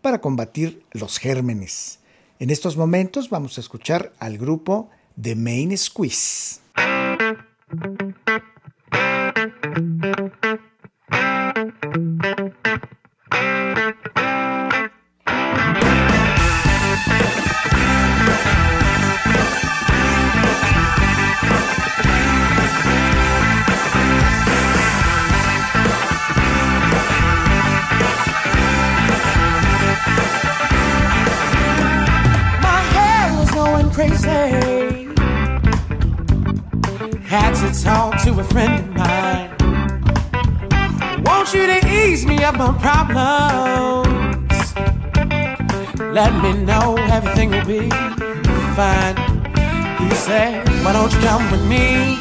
para combatir los gérmenes. En estos momentos vamos a escuchar al grupo The Main Squeeze. Talk to a friend of mine. Want you to ease me of my problems. Let me know everything will be fine. He said, Why don't you come with me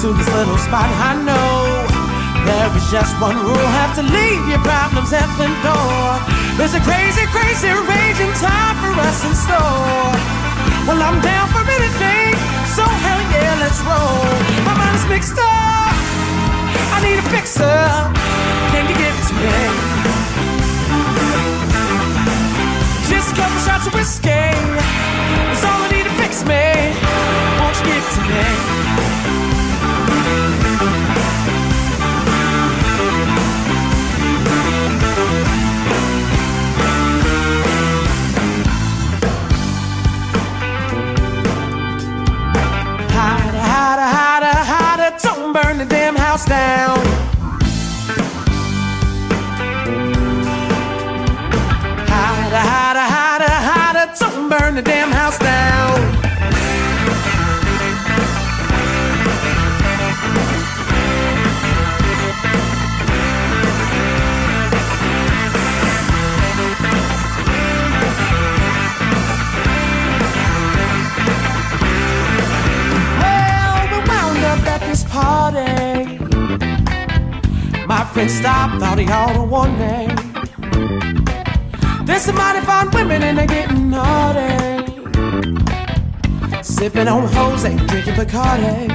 to this little spot I know? There is just one rule, have to leave your problems at the door. There's a crazy, crazy raging time for us in store. Well, I'm down for anything, hell yeah. My mind is mixed up, I need a fixer. Can you give it to me? Just a couple shots of whiskey, My friend stopped, thought he ought to warn me. There's some mighty fine women and they're getting naughty. Sipping on Jose, drinking Bacardi.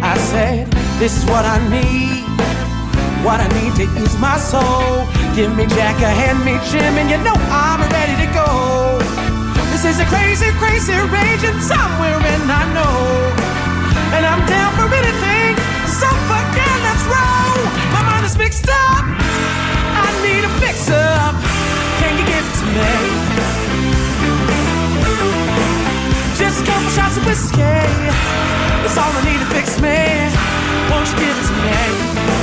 I said, This is what I need. What I need to ease my soul. Give me Jack, a hand me Jim, and you know I'm ready to go. This is a crazy, crazy raging somewhere, and I know. And I'm down for anything, so is mixed up. I need a fix up. Can you give it to me? Just a couple shots of whiskey. That's all I need to fix me. Won't you give it to me?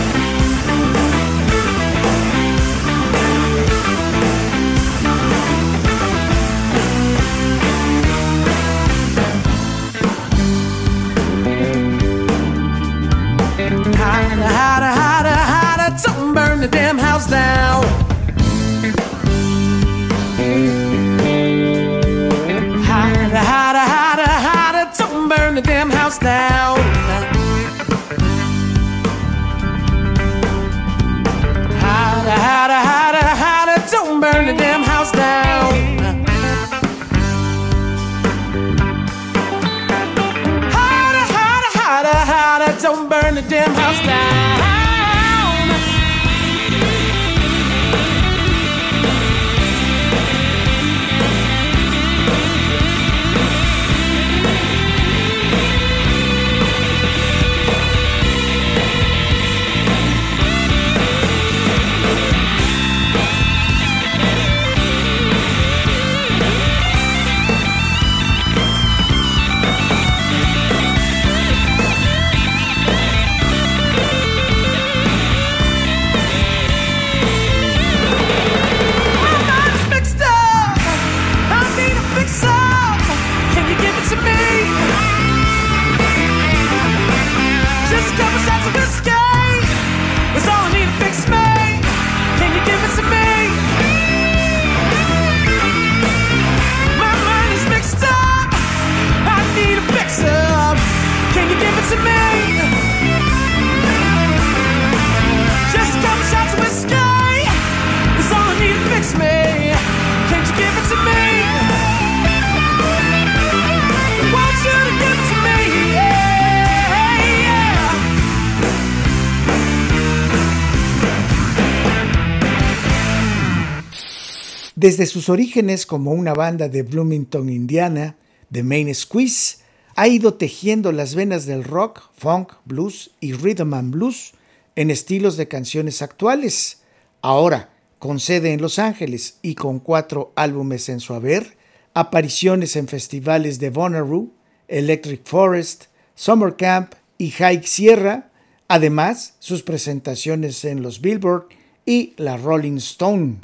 Desde sus orígenes como una banda de Bloomington, Indiana, de Main Squeeze, ha ido tejiendo las venas del rock, funk, blues y rhythm and blues en estilos de canciones actuales. Ahora, con sede en Los Ángeles y con cuatro álbumes en su haber, apariciones en festivales de Bonnaroo, Electric Forest, Summer Camp y Hike Sierra, además sus presentaciones en los Billboard y la Rolling Stone.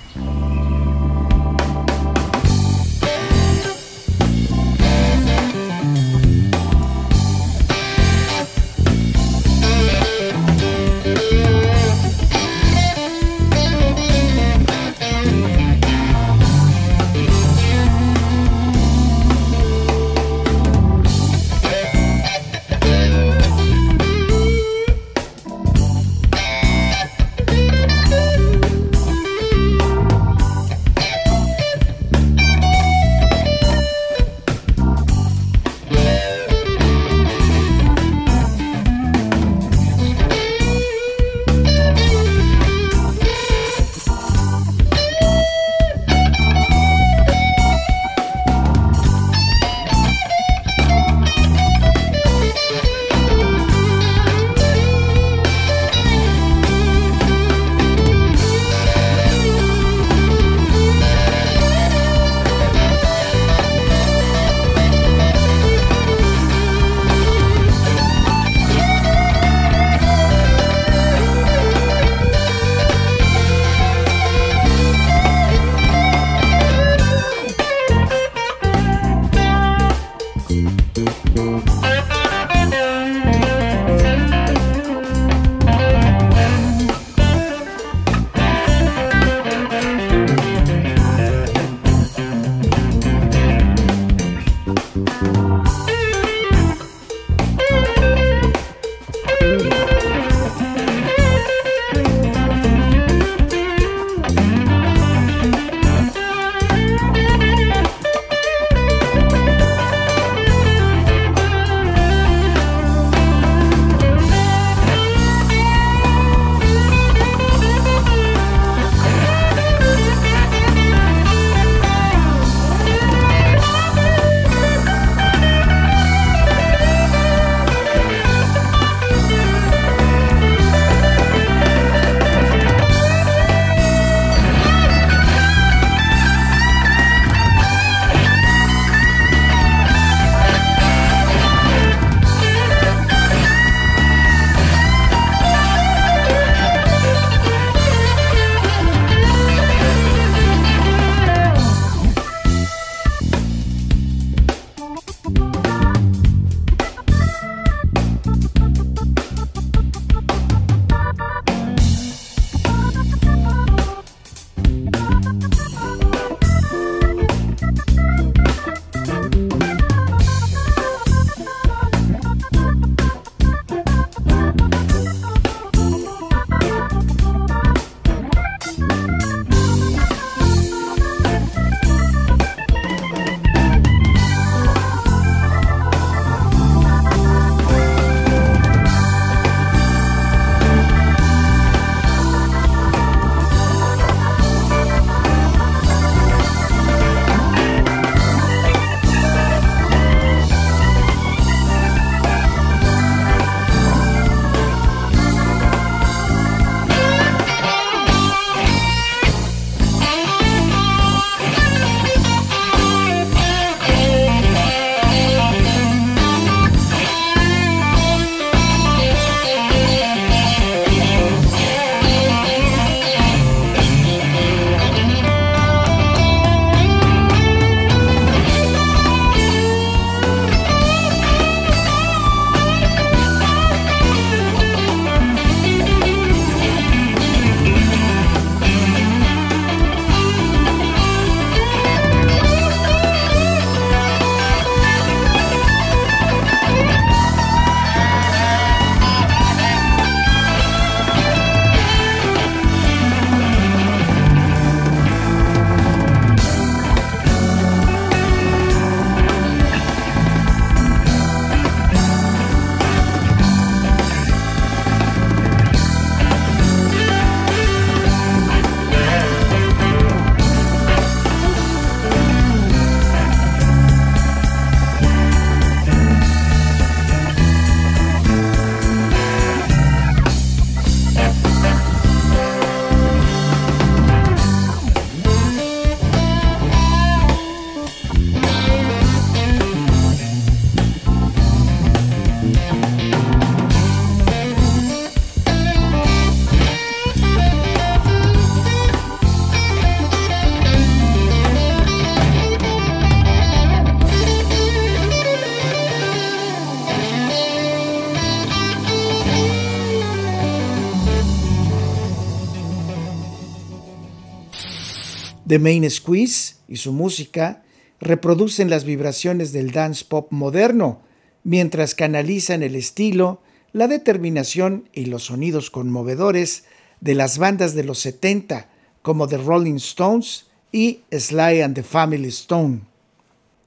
The Main Squeeze y su música reproducen las vibraciones del dance pop moderno, mientras canalizan el estilo, la determinación y los sonidos conmovedores de las bandas de los 70, como The Rolling Stones y Sly and the Family Stone.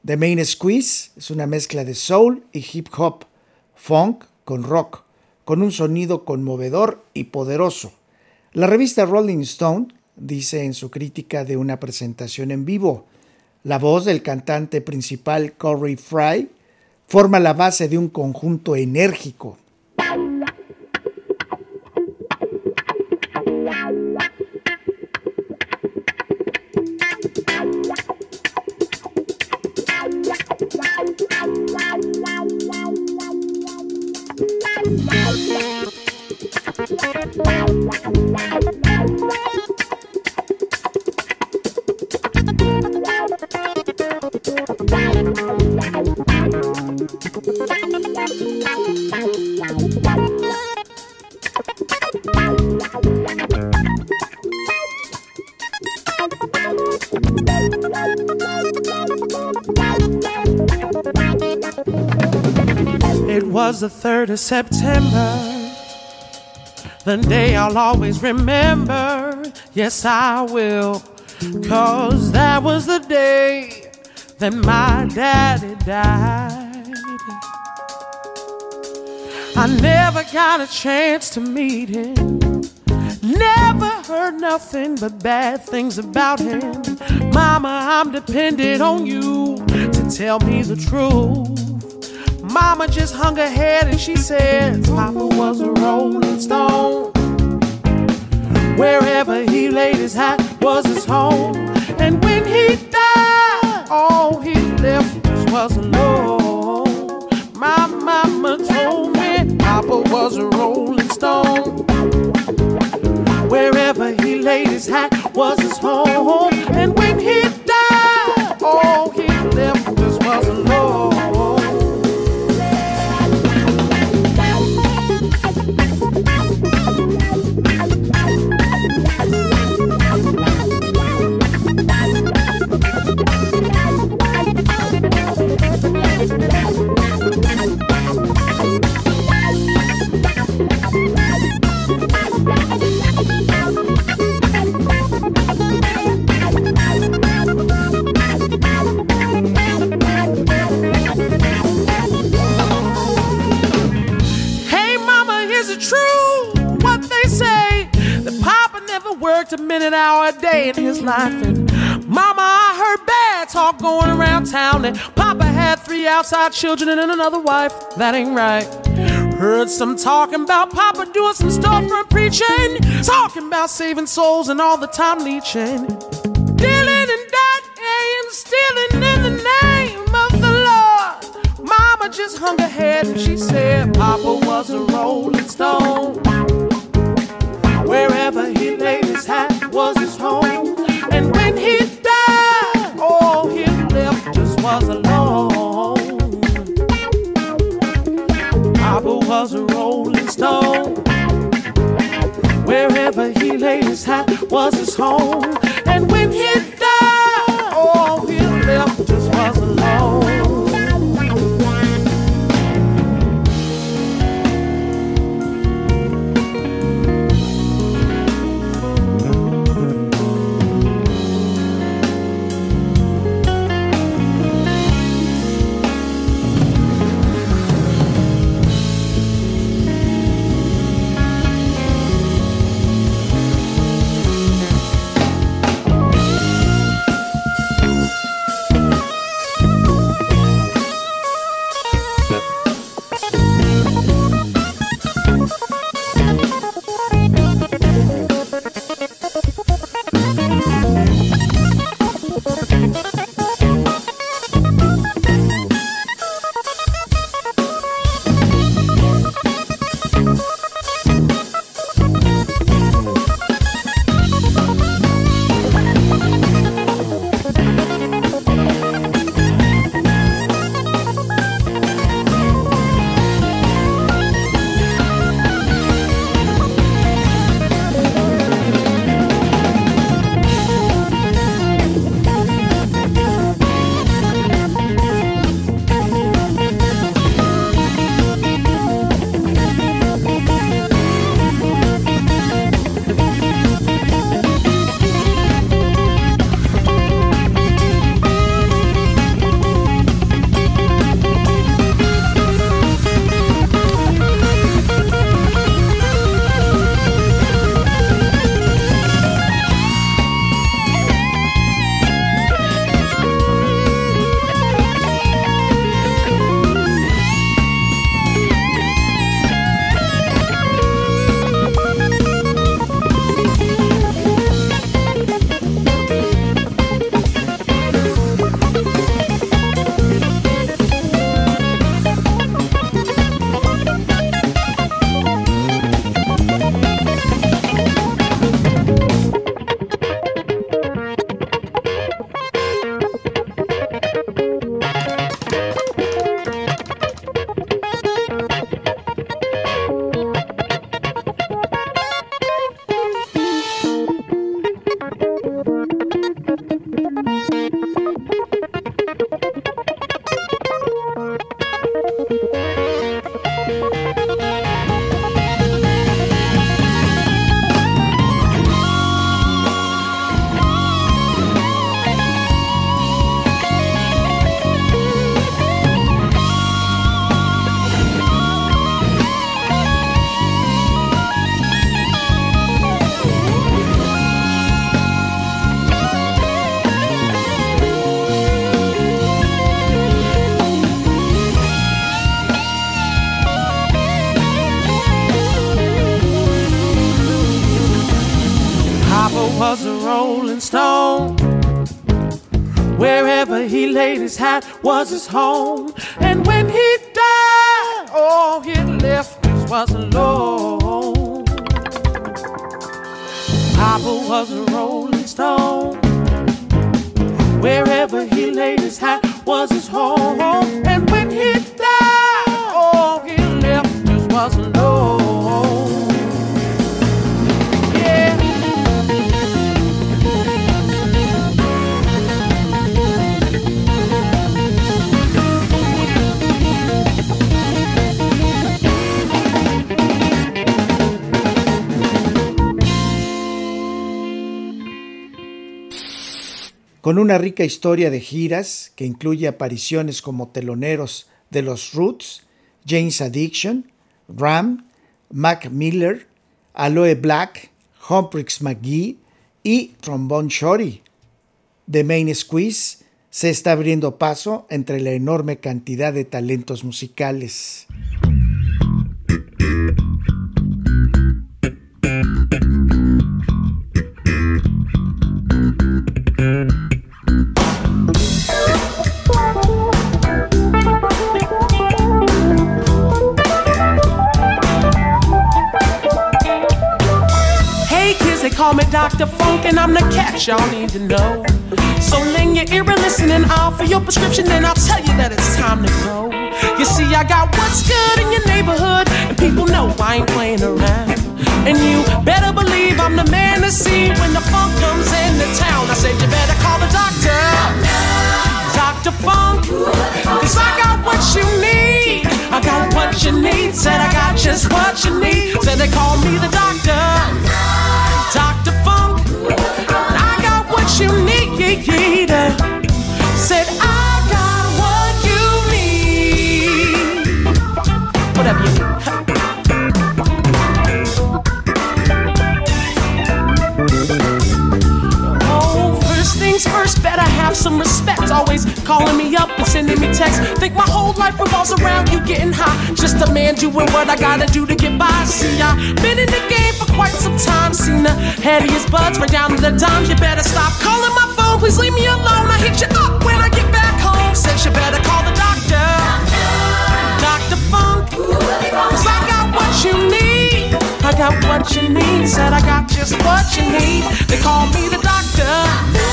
The Main Squeeze es una mezcla de soul y hip hop, funk con rock, con un sonido conmovedor y poderoso. La revista Rolling Stone dice en su crítica de una presentación en vivo, la voz del cantante principal Corey Fry forma la base de un conjunto enérgico. The 3rd of September, the day I'll always remember. Yes, I will, cause that was the day that my daddy died. I never got a chance to meet him. Never heard nothing but bad things about him. Mama, I'm dependent on you to tell me the truth. Mama just hung her head and she says, Papa was a rolling stone. Wherever he laid his hat was his home. And when he died, all he left was alone. My mama told me Papa was a rolling stone. Wherever he laid his hat was his home. And when he And mama, I heard bad talk going around town that Papa had three outside children and another wife. That ain't right. Heard some talking about Papa doing some storefront preaching, talking about saving souls and all the time leeching. Dealing and dying, stealing in the name of the Lord. Mama just hung her head and she said, Papa was a rolling stone. Was a rolling stone. Wherever he laid his hat was his home. Was a rolling stone. Wherever he laid his hat was his home. And when he died, all he left us was alone. Papa was a rolling stone. Wherever he laid his hat was his home. And when he Con una rica historia de giras que incluye apariciones como teloneros de los Roots, James Addiction, Ram, Mac Miller, Aloe Black, Humprix McGee y Trombone Shorty. The Main Squeeze se está abriendo paso entre la enorme cantidad de talentos musicales. Dr. Funk, and I'm the cat y'all need to know. So lend your ear and listen, and I'll for your prescription, and I'll tell you that it's time to go. You see, I got what's good in your neighborhood, and people know I ain't playing around. And you better believe I'm the man to see when the funk comes into town. I said, you better call the doctor. Dr. Funk, cause I got what you need. I got what you need, said I got just what you need. Said they call me the doctor. Dr. you need. Said I got what you need. Whatever you need. Oh, first things first, better have some respect. Always calling me up and sending me texts. Think my whole life revolves around you getting high. Just a man doing what I gotta do to get by. See, I've been in the game quite some time. Seen the headiest buds right down to the dimes. You better stop calling my phone. Please leave me alone. I hit you up when I get back home. Said you better call the doctor. Dr. Funk. Cause I got what you need. I got what you need. Said I got just what you need. They call me the doctor.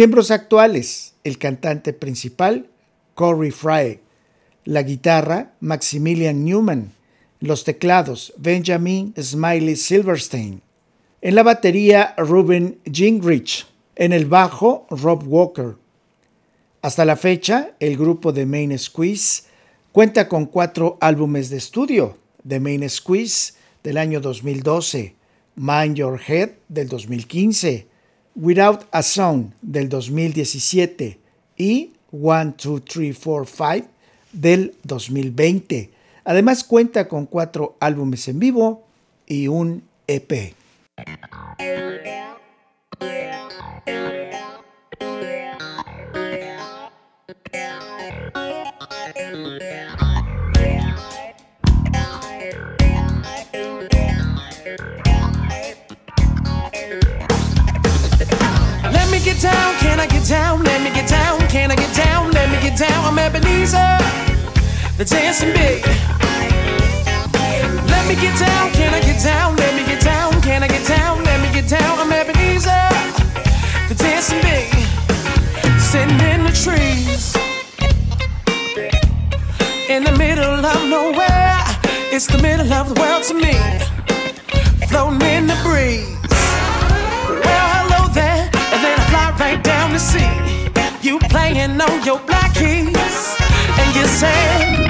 Miembros actuales, el cantante principal, Corey Fry, la guitarra, Maximilian Newman, los teclados, Benjamin Smiley Silverstein, en la batería, Ruben Gingrich, en el bajo, Rob Walker. Hasta la fecha, el grupo de Main Squeeze cuenta con cuatro álbumes de estudio, The Main Squeeze del año 2012, Mind Your Head del 2015, Without a Song del 2017 y One, Two, Three, Four, Five del 2020. Además cuenta con cuatro álbumes en vivo y un EP. Get down, can I get down? Let me get down, can I get down? Let me get down. I'm Ebenezer, the dancing big. Let me get down, can I get down? Let me get down, can I get down? Let me get down. I'm Ebenezer, the dancing big. Sitting in the trees, in the middle of nowhere. It's the middle of the world to me, floating in the breeze. Playing on your black keys, and you say.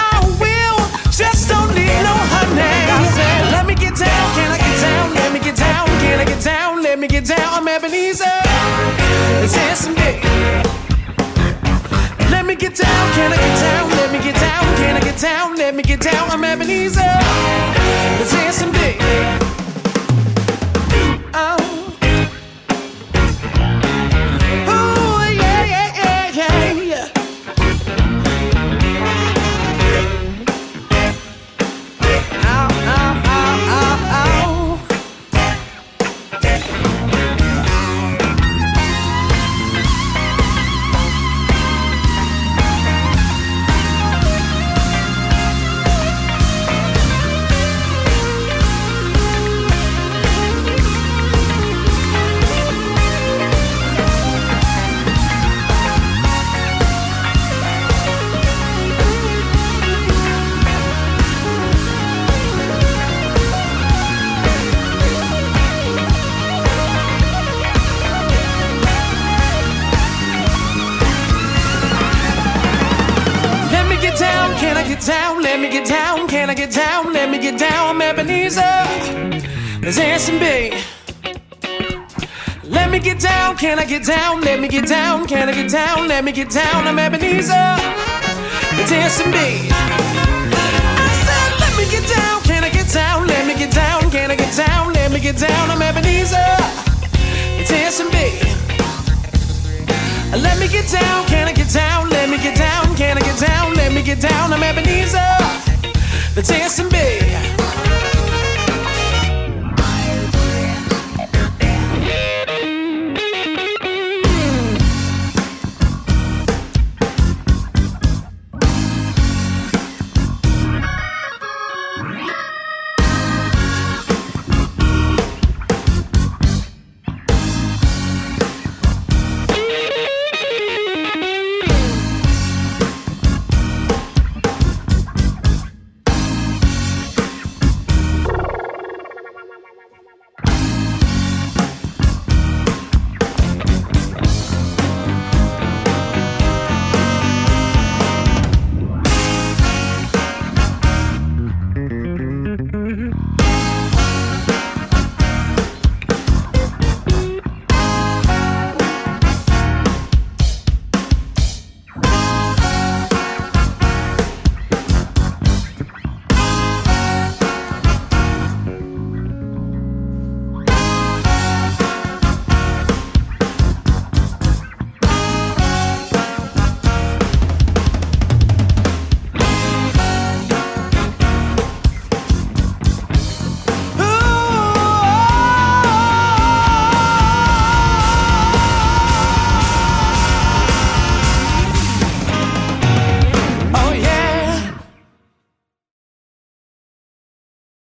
get down. Can I get down? Let me get down. Can I get down? Let me get down. I'm Ebenezer. It's handsome day. Oh. Get down? Let me get down, can I get down? Let me get down, I'm Ebenezer. It's Anson B. I said, let me get down, can I get down? Let me get down, can I get down? Let me get down, I'm Ebenezer. It's Anson B. Let me get down, can I get down? Let me get down, can I get down? Let me get down, I'm Ebenezer, the dancing